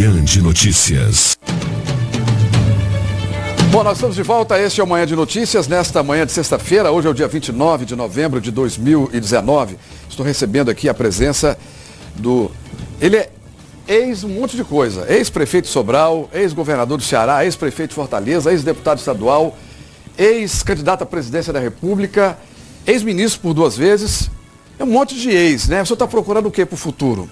Manhã de Notícias. Bom, nós estamos de volta. Este é o Manhã de Notícias. Nesta manhã de sexta-feira, hoje é o dia 29 de novembro de 2019. Estou recebendo aqui a presença do. Ele é ex um monte de coisa. Ex-prefeito de Sobral, ex-governador do Ceará, ex-prefeito de Fortaleza, ex-deputado estadual, ex-candidato à presidência da República, ex-ministro por duas vezes. É um monte de ex, né? Você está procurando o que para o futuro?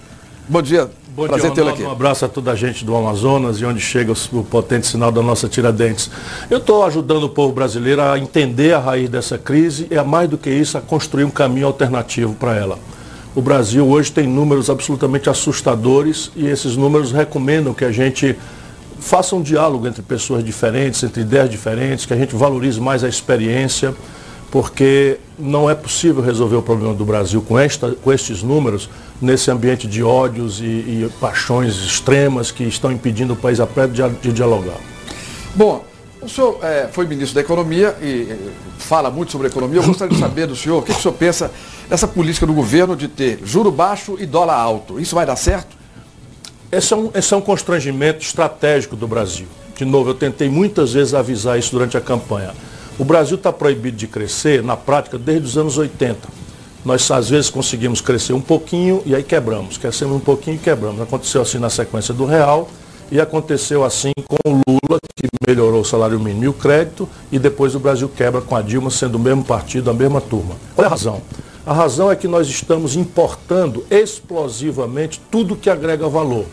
Bom dia, Bom Prazer dia, aqui. Um abraço a toda a gente do Amazonas e onde chega o potente sinal da nossa Tiradentes. Eu estou ajudando o povo brasileiro a entender a raiz dessa crise e, a mais do que isso, a construir um caminho alternativo para ela. O Brasil hoje tem números absolutamente assustadores e esses números recomendam que a gente faça um diálogo entre pessoas diferentes, entre ideias diferentes, que a gente valorize mais a experiência, porque não é possível resolver o problema do Brasil com, esta, com estes números nesse ambiente de ódios e, e paixões extremas que estão impedindo o país a pé de, de dialogar. Bom, o senhor é, foi ministro da Economia e fala muito sobre economia. Eu gostaria de saber do senhor o que, que o senhor pensa dessa política do governo de ter juro baixo e dólar alto. Isso vai dar certo? Esse é um, esse é um constrangimento estratégico do Brasil. De novo, eu tentei muitas vezes avisar isso durante a campanha. O Brasil está proibido de crescer, na prática, desde os anos 80 nós às vezes conseguimos crescer um pouquinho e aí quebramos. Crescemos um pouquinho e quebramos. Aconteceu assim na sequência do real e aconteceu assim com o Lula, que melhorou o salário mínimo e o crédito, e depois o Brasil quebra com a Dilma, sendo o mesmo partido, a mesma turma. Qual é a razão? A razão é que nós estamos importando explosivamente tudo que agrega valor.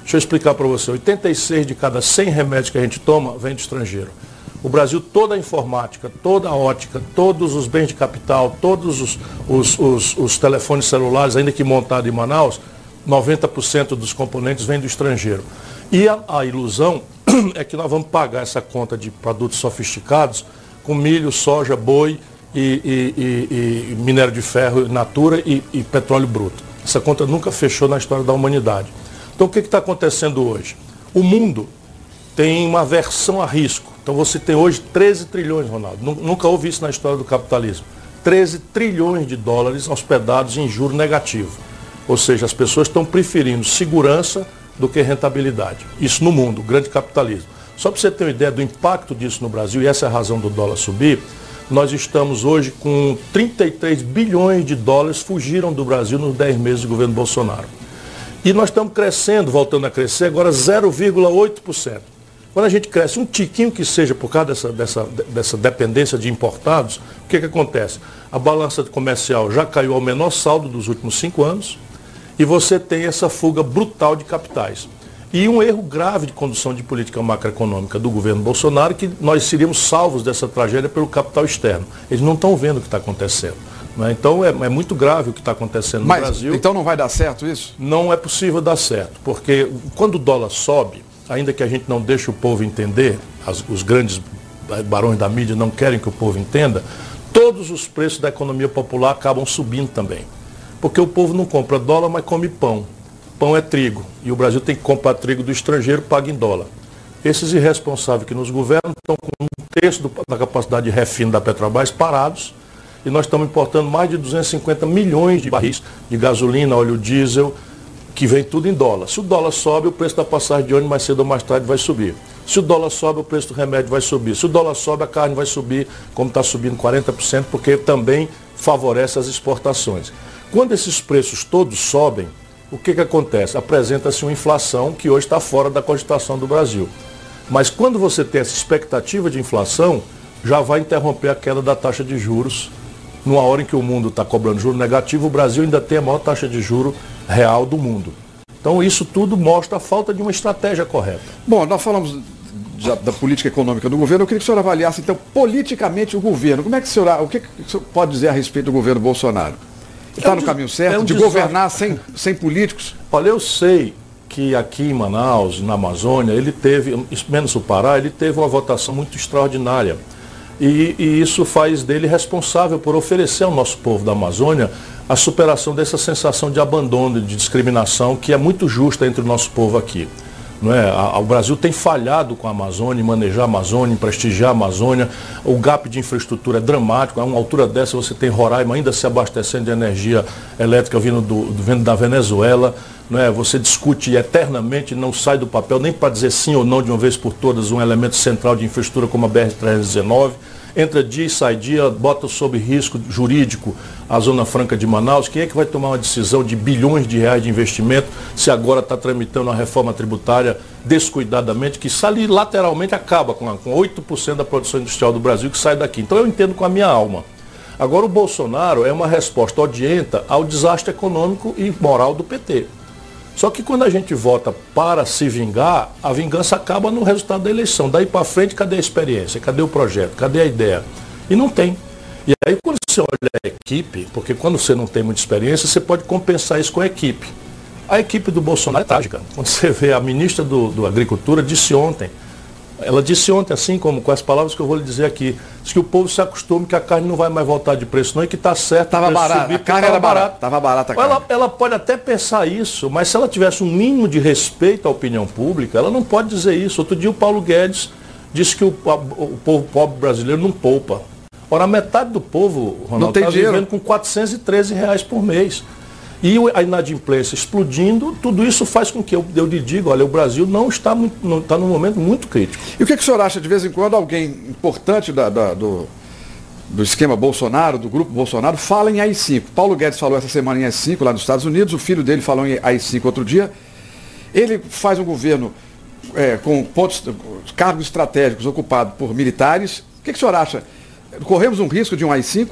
Deixa eu explicar para você. 86 de cada 100 remédios que a gente toma vem do estrangeiro. O Brasil, toda a informática, toda a ótica, todos os bens de capital, todos os, os, os, os telefones celulares, ainda que montados em Manaus, 90% dos componentes vêm do estrangeiro. E a, a ilusão é que nós vamos pagar essa conta de produtos sofisticados com milho, soja, boi e, e, e, e minério de ferro, natura e, petróleo bruto. Essa conta nunca fechou na história da humanidade. Então o que está acontecendo hoje? O mundo tem uma aversão a risco. Então você tem hoje 13 trilhões, Ronaldo. Nunca houve isso na história do capitalismo. 13 trilhões de dólares hospedados em juro negativo. Ou seja, as pessoas estão preferindo segurança do que rentabilidade. Isso no mundo, grande capitalismo. Só para você ter uma ideia do impacto disso no Brasil, e essa é a razão do dólar subir, nós estamos hoje com 33 bilhões de dólares fugiram do Brasil nos 10 meses do governo Bolsonaro. E nós estamos crescendo, voltando a crescer, agora 0,8%. Quando a gente cresce um tiquinho que seja por causa dessa, dessa, dessa dependência de importados, o que, que acontece? A balança comercial já caiu ao menor saldo dos últimos cinco anos e você tem essa fuga brutal de capitais. E um erro grave de condução de política macroeconômica do governo Bolsonaro, que nós seríamos salvos dessa tragédia pelo capital externo. Eles não estão vendo o que está acontecendo. Né? Então é, é, muito grave o que está acontecendo Mas, no Brasil. Então não vai dar certo isso? Não é possível dar certo, porque quando o dólar sobe, ainda que a gente não deixe o povo entender, as, os grandes barões da mídia não querem que o povo entenda, todos os preços da economia popular acabam subindo também. Porque o povo não compra dólar, mas come pão. Pão é trigo. E o Brasil tem que comprar trigo do estrangeiro, paga em dólar. Esses irresponsáveis que nos governam estão com um terço do, da capacidade de refino da Petrobras parados. E nós estamos importando mais de 250 milhões de barris de gasolina, óleo diesel, que vem tudo em dólar. Se o dólar sobe, o preço da passagem de ônibus mais cedo ou mais tarde vai subir. Se o dólar sobe, o preço do remédio vai subir. Se o dólar sobe, a carne vai subir, como está subindo 40%, porque também favorece as exportações. Quando esses preços todos sobem, o que, que acontece? Apresenta-se uma inflação que hoje está fora da cogitação do Brasil. Mas quando você tem essa expectativa de inflação, já vai interromper a queda da taxa de juros. Numa hora em que o mundo está cobrando juro negativo, o Brasil ainda tem a maior taxa de juro real do mundo. Então isso tudo mostra a falta de uma estratégia correta. Bom, nós falamos da, da, política econômica do governo, eu queria que o senhor avaliasse, então, politicamente o governo. Como é que o senhor, o que, que o senhor pode dizer a respeito do governo Bolsonaro? Está é um, no caminho certo é um de desastre. governar sem, sem políticos? Olha, eu sei que aqui em Manaus, na Amazônia, ele teve, menos o Pará, ele teve uma votação muito extraordinária. E, e isso faz dele responsável por oferecer ao nosso povo da Amazônia a superação dessa sensação de abandono, de discriminação, que é muito justa entre o nosso povo aqui. É? O Brasil tem falhado com a Amazônia, manejar a Amazônia, prestigiar a Amazônia. O gap de infraestrutura é dramático. A uma altura dessa você tem Roraima ainda se abastecendo de energia elétrica vindo, do, vindo da Venezuela. É? Você discute eternamente, não sai do papel nem para dizer sim ou não de uma vez por todas um elemento central de infraestrutura como a BR-319 entra dia e sai dia, bota sob risco jurídico a Zona Franca de Manaus. Quem é que vai tomar uma decisão de bilhões de reais de investimento se agora está tramitando uma reforma tributária descuidadamente, que ali lateralmente acaba com, a, com 8% da produção industrial do Brasil que sai daqui. Então eu entendo com a minha alma. Agora o Bolsonaro é uma resposta odienta ao desastre econômico e moral do PT. Só que quando a gente vota para se vingar, a vingança acaba no resultado da eleição. Daí para frente, cadê a experiência? Cadê o projeto? Cadê a ideia? E não tem. E aí quando você olha a equipe, porque quando você não tem muita experiência, você pode compensar isso com a equipe. A equipe do Bolsonaro é trágica. Quando você vê a ministra do, do Agricultura disse ontem, ela disse ontem, assim como com as palavras que eu vou lhe dizer aqui, diz que o povo se acostume que a carne não vai mais voltar de preço, não, e que está certo. Estava barato, subir, a carne era barata. Estava barata a carne. Ela, ela pode até pensar isso, mas se ela tivesse um mínimo de respeito à opinião pública, ela não pode dizer isso. Outro dia o Paulo Guedes disse que o, o povo pobre brasileiro não poupa. Ora, metade do povo, Ronaldo, está vivendo com 413 reais por mês. E a inadimplência explodindo, tudo isso faz com que eu, eu lhe diga, olha, o Brasil não está, não está num momento muito crítico. E o que, que o senhor acha, de vez em quando, alguém importante da, da, do, do esquema Bolsonaro, do grupo Bolsonaro, fala em AI-5. Paulo Guedes falou essa semana em AI-5 lá nos Estados Unidos, o filho dele falou em AI-5 outro dia. Ele faz um governo é, com pontos, cargos estratégicos ocupados por militares. O que, que o senhor acha? Corremos um risco de um AI-5?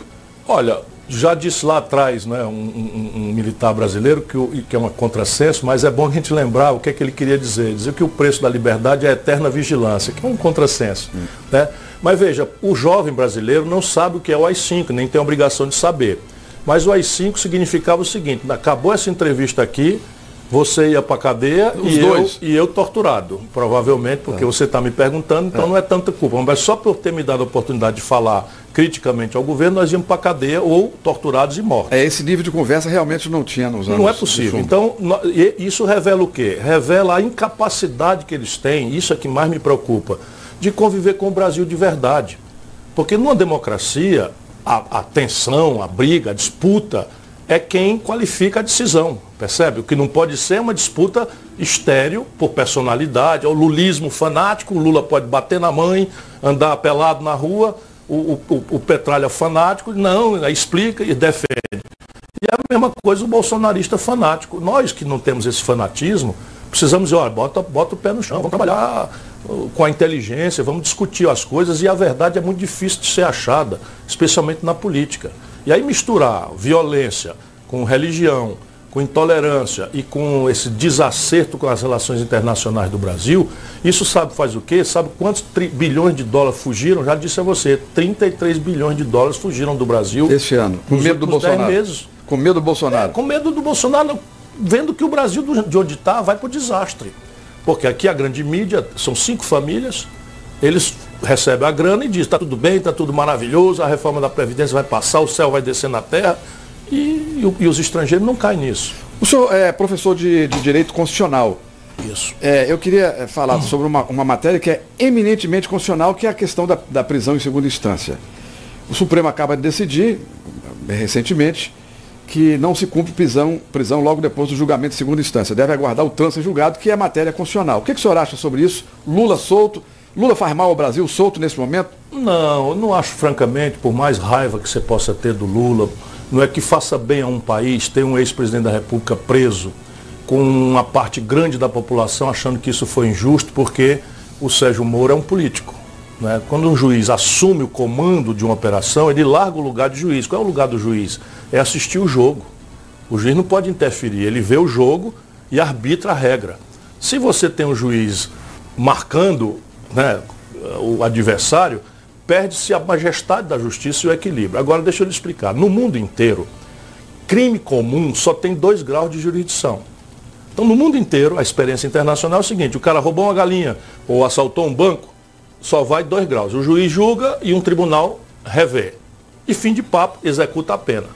Olha, já disse lá atrás, né, um, um, um militar brasileiro, que, o, que é um contrassenso, mas é bom a gente lembrar o que, é que ele queria dizer. Dizer que o preço da liberdade é a eterna vigilância, que é um contrassenso. Hum. Né? Mas veja, o jovem brasileiro não sabe o que é o AI-5, nem tem a obrigação de saber. Mas o AI-5 significava o seguinte, acabou essa entrevista aqui, você ia para a cadeia e eu, e eu, torturado, provavelmente, porque é. você está me perguntando, então é. não é tanta culpa. Mas só por ter me dado a oportunidade de falar criticamente ao governo, nós íamos para a cadeia ou torturados e mortos. É, esse nível de conversa realmente não tinha nos anos. Não é possível. Então, isso revela o quê? Revela a incapacidade que eles têm, isso é que mais me preocupa, de conviver com o Brasil de verdade. Porque numa democracia, a, a tensão, a briga, a disputa é quem qualifica a decisão, percebe? O que não pode ser é uma disputa estéreo por personalidade, é o lulismo fanático, o Lula pode bater na mãe, andar pelado na rua, o, o, o Petralha fanático, não, explica e defende. E é a mesma coisa o bolsonarista fanático. Nós que não temos esse fanatismo, precisamos dizer, olha, bota, bota o pé no chão, vamos trabalhar uh, com a inteligência, vamos discutir as coisas e a verdade é muito difícil de ser achada, especialmente na política. E aí misturar violência com religião, com intolerância e com esse desacerto com as relações internacionais do Brasil, isso sabe faz o quê? Sabe quantos bilhões de dólares fugiram? Já disse a você, 33 bilhões de dólares fugiram do Brasil. Este ano, com medo do Bolsonaro. Meses. Com medo do Bolsonaro. É, com medo do Bolsonaro, vendo que o Brasil de onde está vai para o desastre. Porque aqui a grande mídia, são cinco famílias, eles recebem a grana e dizem, está tudo bem, está tudo maravilhoso, a reforma da Previdência vai passar, o céu vai descer na terra e, e, e os estrangeiros não caem nisso. O senhor é professor de, de Direito Constitucional. Isso. É, eu queria é, falar hum. sobre uma, uma matéria que é eminentemente constitucional, que é a questão da, da prisão em segunda instância. O Supremo acaba de decidir, recentemente, que não se cumpre prisão, prisão logo depois do julgamento de segunda instância. Deve aguardar o trânsito julgado, que é matéria constitucional. O que, que o senhor acha sobre isso? Lula solto. Lula faz mal ao Brasil solto nesse momento? Não, eu não acho, francamente, por mais raiva que você possa ter do Lula, não é que faça bem a um país ter um ex-presidente da República preso com uma parte grande da população achando que isso foi injusto porque o Sérgio Moro é um político. Né? Quando um juiz assume o comando de uma operação, ele larga o lugar de juiz. Qual é o lugar do juiz? É assistir o jogo. O juiz não pode interferir, ele vê o jogo e arbitra a regra. Se você tem um juiz marcando né, o adversário, perde-se a majestade da justiça e o equilíbrio. Agora, deixa eu lhe explicar. No mundo inteiro, crime comum só tem dois graus de jurisdição. Então, no mundo inteiro, a experiência internacional é o seguinte: o cara roubou uma galinha ou assaltou um banco, só vai dois graus. O juiz julga e um tribunal revê. E fim de papo, executa a pena.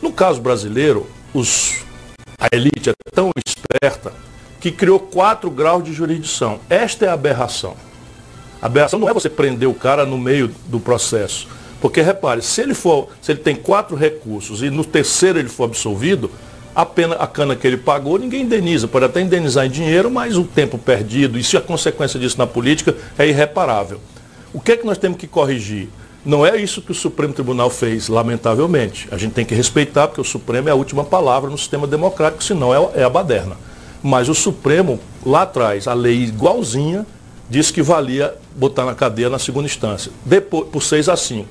No caso brasileiro, os, a elite é tão esperta que criou quatro graus de jurisdição. Esta é a aberração. A aberração não é você prender o cara no meio do processo. Porque repare, se ele for, se ele tem quatro recursos e no terceiro ele for absolvido, a pena, a cana que ele pagou, ninguém indeniza. Pode até indenizar em dinheiro, mas o tempo perdido, e se a consequência disso na política é irreparável. O que é que nós temos que corrigir? Não é isso que o Supremo Tribunal fez, lamentavelmente. A gente tem que respeitar, porque o Supremo é a última palavra no sistema democrático, senão é, é a baderna. Mas o Supremo, lá atrás, a lei igualzinha, disse que valia botar na cadeia na segunda instância, depois, por 6 a 5,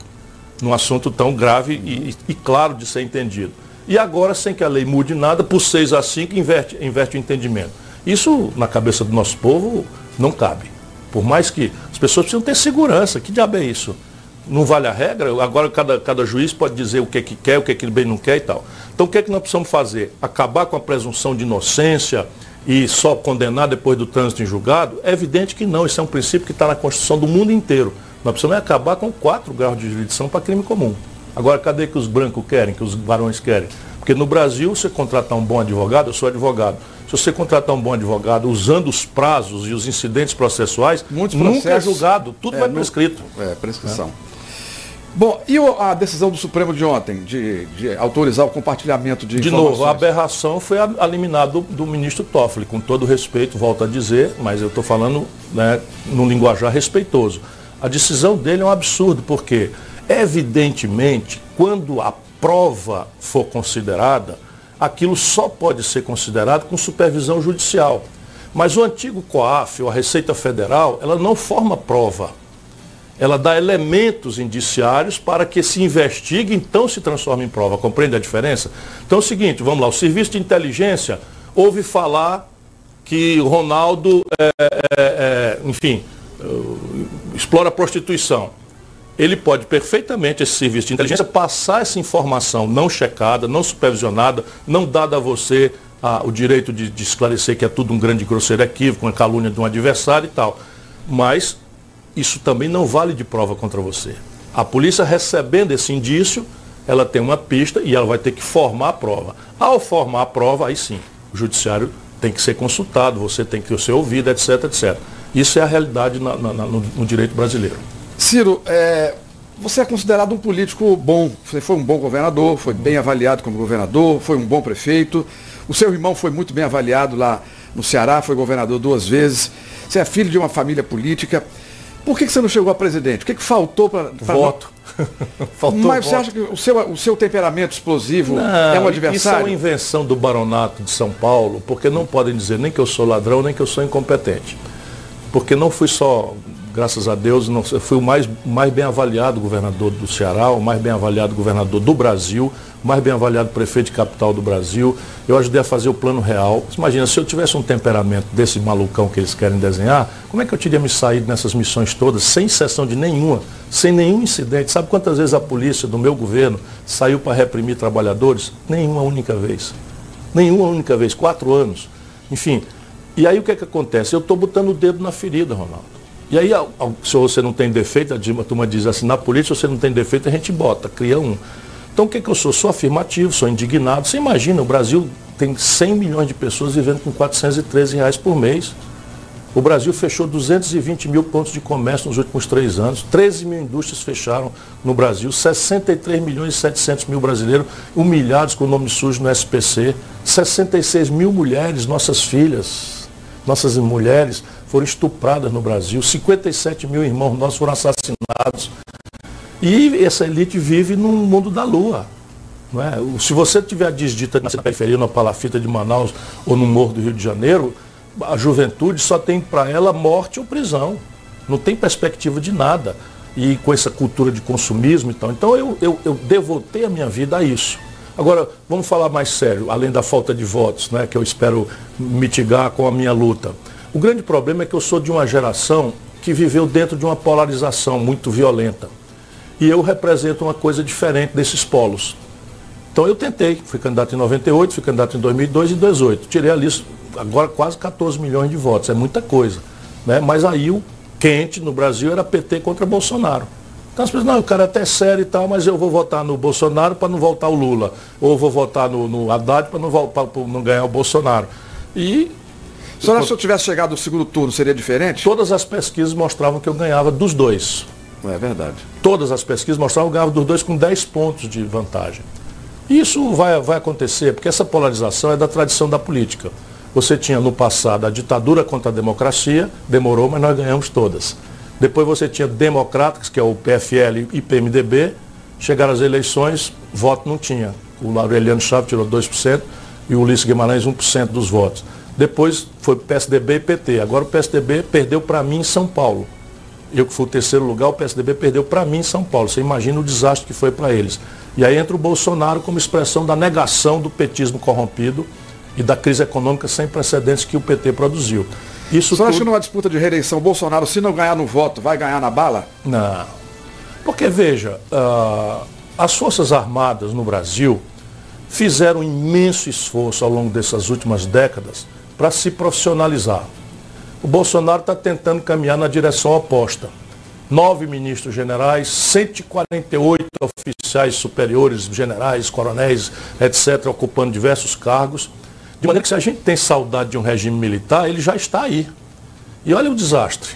num assunto tão grave e, e, claro de ser entendido. E agora, sem que a lei mude nada, por 6 a 5, inverte, inverte o entendimento. Isso, na cabeça do nosso povo, não cabe. Por mais que as pessoas precisam ter segurança. Que diabo é isso? não vale a regra, agora cada, cada juiz pode dizer o que, é que quer, o que, é que ele bem não quer e tal. Então o que é que nós precisamos fazer? Acabar com a presunção de inocência e só condenar depois do trânsito em julgado? É evidente que não, isso é um princípio que está na Constituição do mundo inteiro. Nós precisamos acabar com quatro graus de jurisdição para crime comum. Agora, cadê que os brancos querem, que os varões querem? Porque no Brasil, você contratar um bom advogado, eu sou advogado. Se você contratar um bom advogado usando os prazos e os incidentes processuais, Muitos nunca é julgado, tudo é, vai prescrito. É, prescrição. É. Bom, e a decisão do Supremo de ontem, de, de autorizar o compartilhamento de De novo, a aberração foi eliminada do, do, ministro Toffoli, com todo respeito, volto a dizer, mas eu estou falando né, num linguajar respeitoso. A decisão dele é um absurdo, porque, evidentemente, quando a prova for considerada, aquilo só pode ser considerado com supervisão judicial. Mas o antigo COAF, ou a Receita Federal, ela não forma prova ela dá elementos indiciários para que se investigue, então se transforme em prova. Compreende a diferença? Então é o seguinte, vamos lá, o serviço de inteligência ouve falar que Ronaldo, é, é, é, enfim, explora a prostituição. Ele pode perfeitamente, esse serviço de inteligência, passar essa informação não checada, não supervisionada, não dada a você a, o direito de, de esclarecer que é tudo um grande grosseiro equívoco, uma calúnia de um adversário e tal. Mas isso também não vale de prova contra você. A polícia recebendo esse indício, ela tem uma pista e ela vai ter que formar a prova. Ao formar a prova, aí sim, o judiciário tem que ser consultado, você tem que ser ouvido, etc, etc. Isso é a realidade na, na, no, no, direito brasileiro. Ciro, é, você é considerado um político bom. Você foi um bom governador, foi bem avaliado como governador, foi um bom prefeito. O seu irmão foi muito bem avaliado lá no Ceará, foi governador duas vezes. Você é filho de uma família política. Por que, você não chegou a presidente? O que, que faltou para. Voto. faltou Mas voto. você acha que o seu, o seu temperamento explosivo não, é um adversário? Isso é uma invenção do baronato de São Paulo, porque não podem dizer nem que eu sou ladrão, nem que eu sou incompetente. Porque não fui só graças a Deus, não, fui o mais, mais bem avaliado governador do Ceará, o mais bem avaliado governador do Brasil, mais bem avaliado prefeito de capital do Brasil. Eu ajudei a fazer o plano real. Imagina, se eu tivesse um temperamento desse malucão que eles querem desenhar, como é que eu teria me saído nessas missões todas, sem exceção de nenhuma, sem nenhum incidente? Sabe quantas vezes a polícia do meu governo saiu para reprimir trabalhadores? Nenhuma única vez. Nenhuma única vez, quatro anos. Enfim, e aí o que é que acontece? Eu estou botando o dedo na ferida, Ronaldo. E aí, se você não tem defeito, a turma diz assim, na polícia se você não tem defeito, a gente bota, cria um. Então o que, que eu sou? Sou afirmativo, sou indignado. Você imagina, o Brasil tem 100 milhões de pessoas vivendo com 413 reais por mês. O Brasil fechou 220 mil pontos de comércio nos últimos três anos, 13 mil indústrias fecharam no Brasil, 63 milhões e 700 mil brasileiros humilhados com o nome sujo no SPC, 66 mil mulheres, nossas filhas, nossas mulheres foram estupradas no Brasil, 57 mil irmãos nossos foram assassinados. E essa elite vive num mundo da lua. Não é? Se você tiver desdita na periferia, na palafita de Manaus ou no Morro do Rio de Janeiro, a juventude só tem para ela morte ou prisão. Não tem perspectiva de nada. E com essa cultura de consumismo e tal. Então eu, eu, eu devotei a minha vida a isso. Agora, vamos falar mais sério, além da falta de votos, né, que eu espero mitigar com a minha luta. O grande problema é que eu sou de uma geração que viveu dentro de uma polarização muito violenta. E eu represento uma coisa diferente desses polos. Então eu tentei, fui candidato em 98, fui candidato em 2002 e 2018. Tirei a lista, agora quase 14 milhões de votos, é muita coisa. Né? Mas aí o quente no Brasil era PT contra Bolsonaro. Então as pessoas, não, o cara é até sério e tal, mas eu vou votar no Bolsonaro para não voltar o Lula. Ou vou votar no, no Haddad para não, não ganhar o Bolsonaro. E O senhor acha que se eu tivesse chegado no segundo turno seria diferente? Todas as pesquisas mostravam que eu ganhava dos dois. É verdade. Todas as pesquisas mostravam eu ganhava dos dois com 10 pontos de vantagem. Isso vai, vai acontecer, porque essa polarização é da tradição da política. Você tinha no passado a ditadura contra a democracia, demorou, mas nós ganhamos todas. Depois você tinha democratas, que é o PFL e PMDB, chegaram as eleições, voto não tinha. O Aureliano Chaves tirou 2% e o Ulisses Guimarães 1% dos votos. Depois foi PSDB e PT. Agora o PSDB perdeu para mim em São Paulo. Eu que fui o terceiro lugar, o PSDB perdeu para mim em São Paulo. Você imagina o desastre que foi para eles. E aí entra o Bolsonaro como expressão da negação do petismo corrompido e da crise econômica sem precedentes que o PT produziu. Isso Você tudo... acha que numa disputa de reeleição, o Bolsonaro, se não ganhar no voto, vai ganhar na bala? Não. Porque, veja, uh, as Forças Armadas no Brasil fizeram um imenso esforço ao longo dessas últimas décadas para se profissionalizar. O Bolsonaro está tentando caminhar na direção oposta. Nove ministros generais, 148 oficiais superiores, generais, coronéis, etc., ocupando diversos cargos. De maneira que se a gente tem saudade de um regime militar, ele já está aí. E olha o desastre.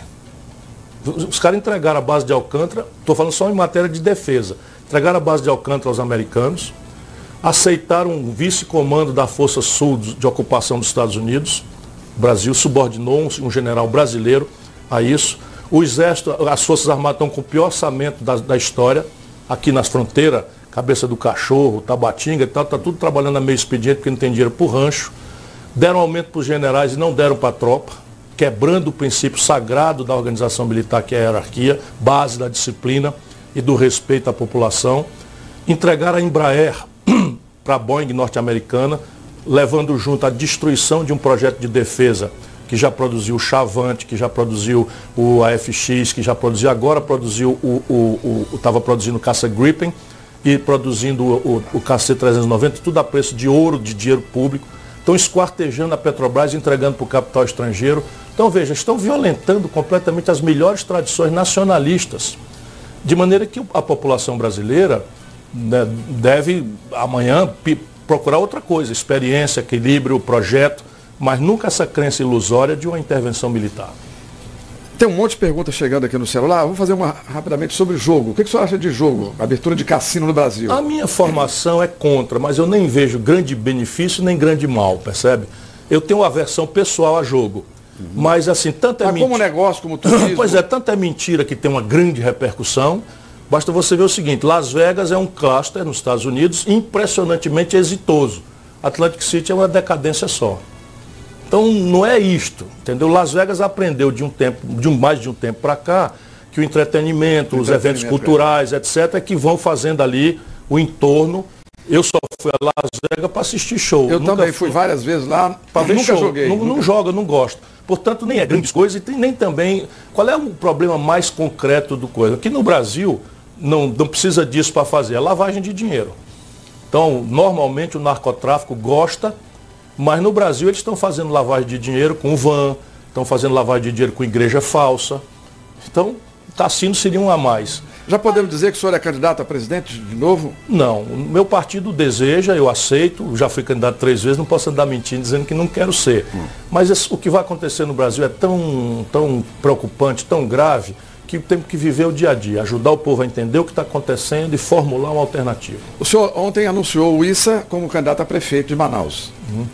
Os caras entregaram a base de Alcântara, estou falando só em matéria de defesa, entregaram a base de Alcântara aos americanos, aceitaram um vice-comando da Força Sul de ocupação dos Estados Unidos. O Brasil subordinou um, general brasileiro a isso. O Exército, as Forças Armadas estão com o pior orçamento da, da história, aqui nas fronteiras, cabeça do cachorro, Tabatinga e tal, está tudo trabalhando a meio expediente porque não tem dinheiro para o rancho. Deram aumento para os generais e não deram para a tropa, quebrando o princípio sagrado da organização militar, que é a hierarquia, base da disciplina e do respeito à população. Entregaram a Embraer para a Boeing norte-americana, levando junto a destruição de um projeto de defesa que já produziu o Chavante, que já produziu o AFX, que já produziu, agora produziu o, estava produzindo o Caça Gripen, e produzindo o, o, o KC-390, tudo a preço de ouro, de dinheiro público. Estão esquartejando a Petrobras, entregando para o capital estrangeiro. Então, veja, estão violentando completamente as melhores tradições nacionalistas. De maneira que a população brasileira né, deve, amanhã, procurar outra coisa, experiência, equilíbrio, projeto, mas nunca essa crença ilusória de uma intervenção militar. Tem um monte de perguntas chegando aqui no celular. Vamos fazer uma rapidamente sobre jogo. O que, que o senhor acha de jogo? Abertura de cassino no Brasil? A minha formação é contra, mas eu nem vejo grande benefício nem grande mal, percebe? Eu tenho uma aversão pessoal a jogo. Uhum. Mas assim, tanto é mentira. como negócio, como turismo. pois é, tanto é mentira que tem uma grande repercussão. Basta você ver o seguinte, Las Vegas é um cluster nos Estados Unidos impressionantemente exitoso. Atlantic City é uma decadência só. Então não é isto, entendeu? Las Vegas aprendeu de um tempo, de um, mais de um tempo para cá, que o entretenimento, o os eventos é. culturais, é. etc., que vão fazendo ali o entorno. Eu só fui a Las Vegas para assistir show. Eu nunca também fui, várias vezes lá, para ver nunca show. joguei. Não, nunca... não joga, não gosto. Portanto, nem é grandes coisas e nem também. Qual é o problema mais concreto do coisa? Que no Brasil não, não precisa disso para fazer, é lavagem de dinheiro. Então, normalmente o narcotráfico gosta mas no Brasil eles estão fazendo lavagem de dinheiro com van, estão fazendo lavagem de dinheiro com igreja falsa. Então, Tassino seria um a mais. Já podemos dizer que o senhor é candidato a presidente de novo? Não. O meu partido deseja, eu aceito, já fui candidato três vezes, não posso andar mentindo dizendo que não quero ser. Hum. Mas esse, o que vai acontecer no Brasil é tão, tão preocupante, tão grave, que temos que viver o dia a dia, ajudar o povo a entender o que está acontecendo e formular uma alternativa. O senhor ontem anunciou o Issa como candidato a prefeito de Manaus. Uhum.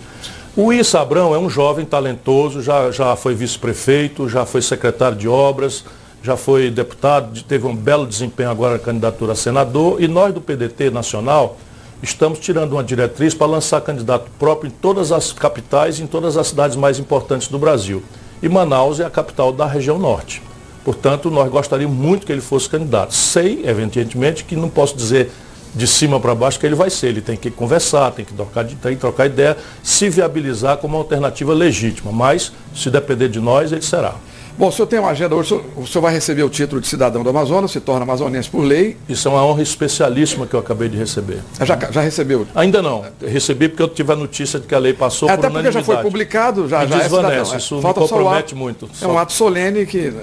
O Issa Abrão é um jovem talentoso, já, já foi vice-prefeito, já foi secretário de obras, já foi deputado, teve um belo desempenho agora na candidatura a senador e nós do PDT Nacional estamos tirando uma diretriz para lançar candidato próprio em todas as capitais e em todas as cidades mais importantes do Brasil. E Manaus é a capital da região norte. Portanto, nós gostaríamos muito que ele fosse candidato. Sei, evidentemente, que não posso dizer de cima para baixo que ele vai ser. Ele tem que conversar, tem que trocar, tem que trocar ideia, se viabilizar como uma alternativa legítima. Mas, se depender de nós, ele será. Bom, o senhor tem uma agenda hoje, o senhor vai receber o título de cidadão do Amazonas, se torna amazonense por lei. Isso é uma honra especialíssima que eu acabei de receber. Já, já recebeu? Ainda não. Recebi porque eu tive a notícia de que a lei passou Até por porque já foi publicado, já, já desvanece, é Isso Falta me compromete muito. É um ato solene que...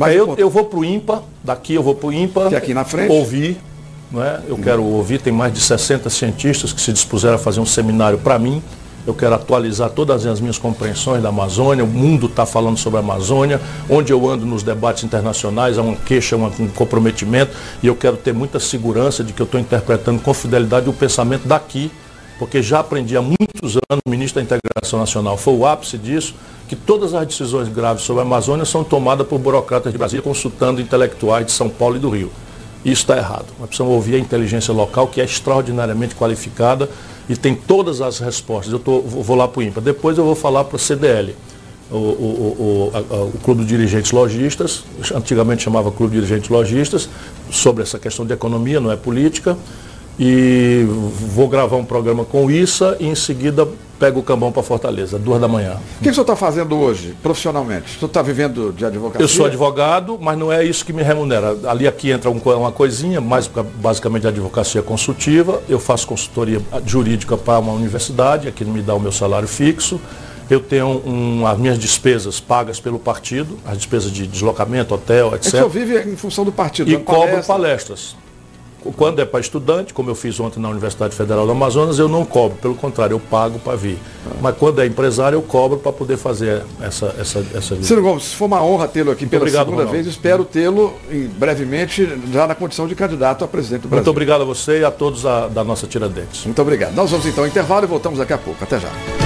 É, eu, eu vou para o IMPA, daqui eu vou para o IMPA. Que é aqui na frente. Ouvir. Não é? Eu hum. quero ouvir, tem mais de 60 cientistas que se dispuseram a fazer um seminário para mim eu quero atualizar todas as minhas compreensões da Amazônia, o mundo está falando sobre a Amazônia, onde eu ando nos debates internacionais, há uma queixa, um comprometimento, e eu quero ter muita segurança de que eu estou interpretando com fidelidade o pensamento daqui, porque já aprendi há muitos anos, o ministro da Integração Nacional foi o ápice disso, que todas as decisões graves sobre a Amazônia são tomadas por burocratas de Brasília, consultando intelectuais de São Paulo e do Rio. Isso está errado. Nós precisamos ouvir a inteligência local, que é extraordinariamente qualificada e tem todas as respostas. Eu tô, vou lá para o INPA. Depois eu vou falar para o CDL, o, o, o, o, Clube de Dirigentes Logistas, antigamente chamava Clube de Dirigentes Logistas, sobre essa questão de economia, não é política. E vou gravar um programa com ISA e em seguida pego o cambão para Fortaleza, duas da manhã. O que, que o senhor está fazendo hoje, profissionalmente? O senhor está vivendo de advocacia? Eu sou advogado, mas não é isso que me remunera. Ali aqui entra uma coisinha, mais basicamente advocacia consultiva. Eu faço consultoria jurídica para uma universidade, aqui me dá o meu salário fixo. Eu tenho um, as minhas despesas pagas pelo partido, as despesas de deslocamento, hotel, etc. É o senhor vive em função do partido? E cobro palestras. Quando é para estudante, como eu fiz ontem na Universidade Federal do Amazonas, eu não cobro, pelo contrário, eu pago para vir. Mas quando é empresário, eu cobro para poder fazer essa, essa, essa vida. Ciro Gomes, foi uma honra tê-lo aqui pela obrigado, segunda Ronaldo. vez. Espero tê-lo brevemente já na condição de candidato a presidente do Brasil. Muito obrigado a você e a todos a, da nossa Tiradentes. Muito obrigado. Nós vamos então ao intervalo e voltamos daqui a pouco. Até já.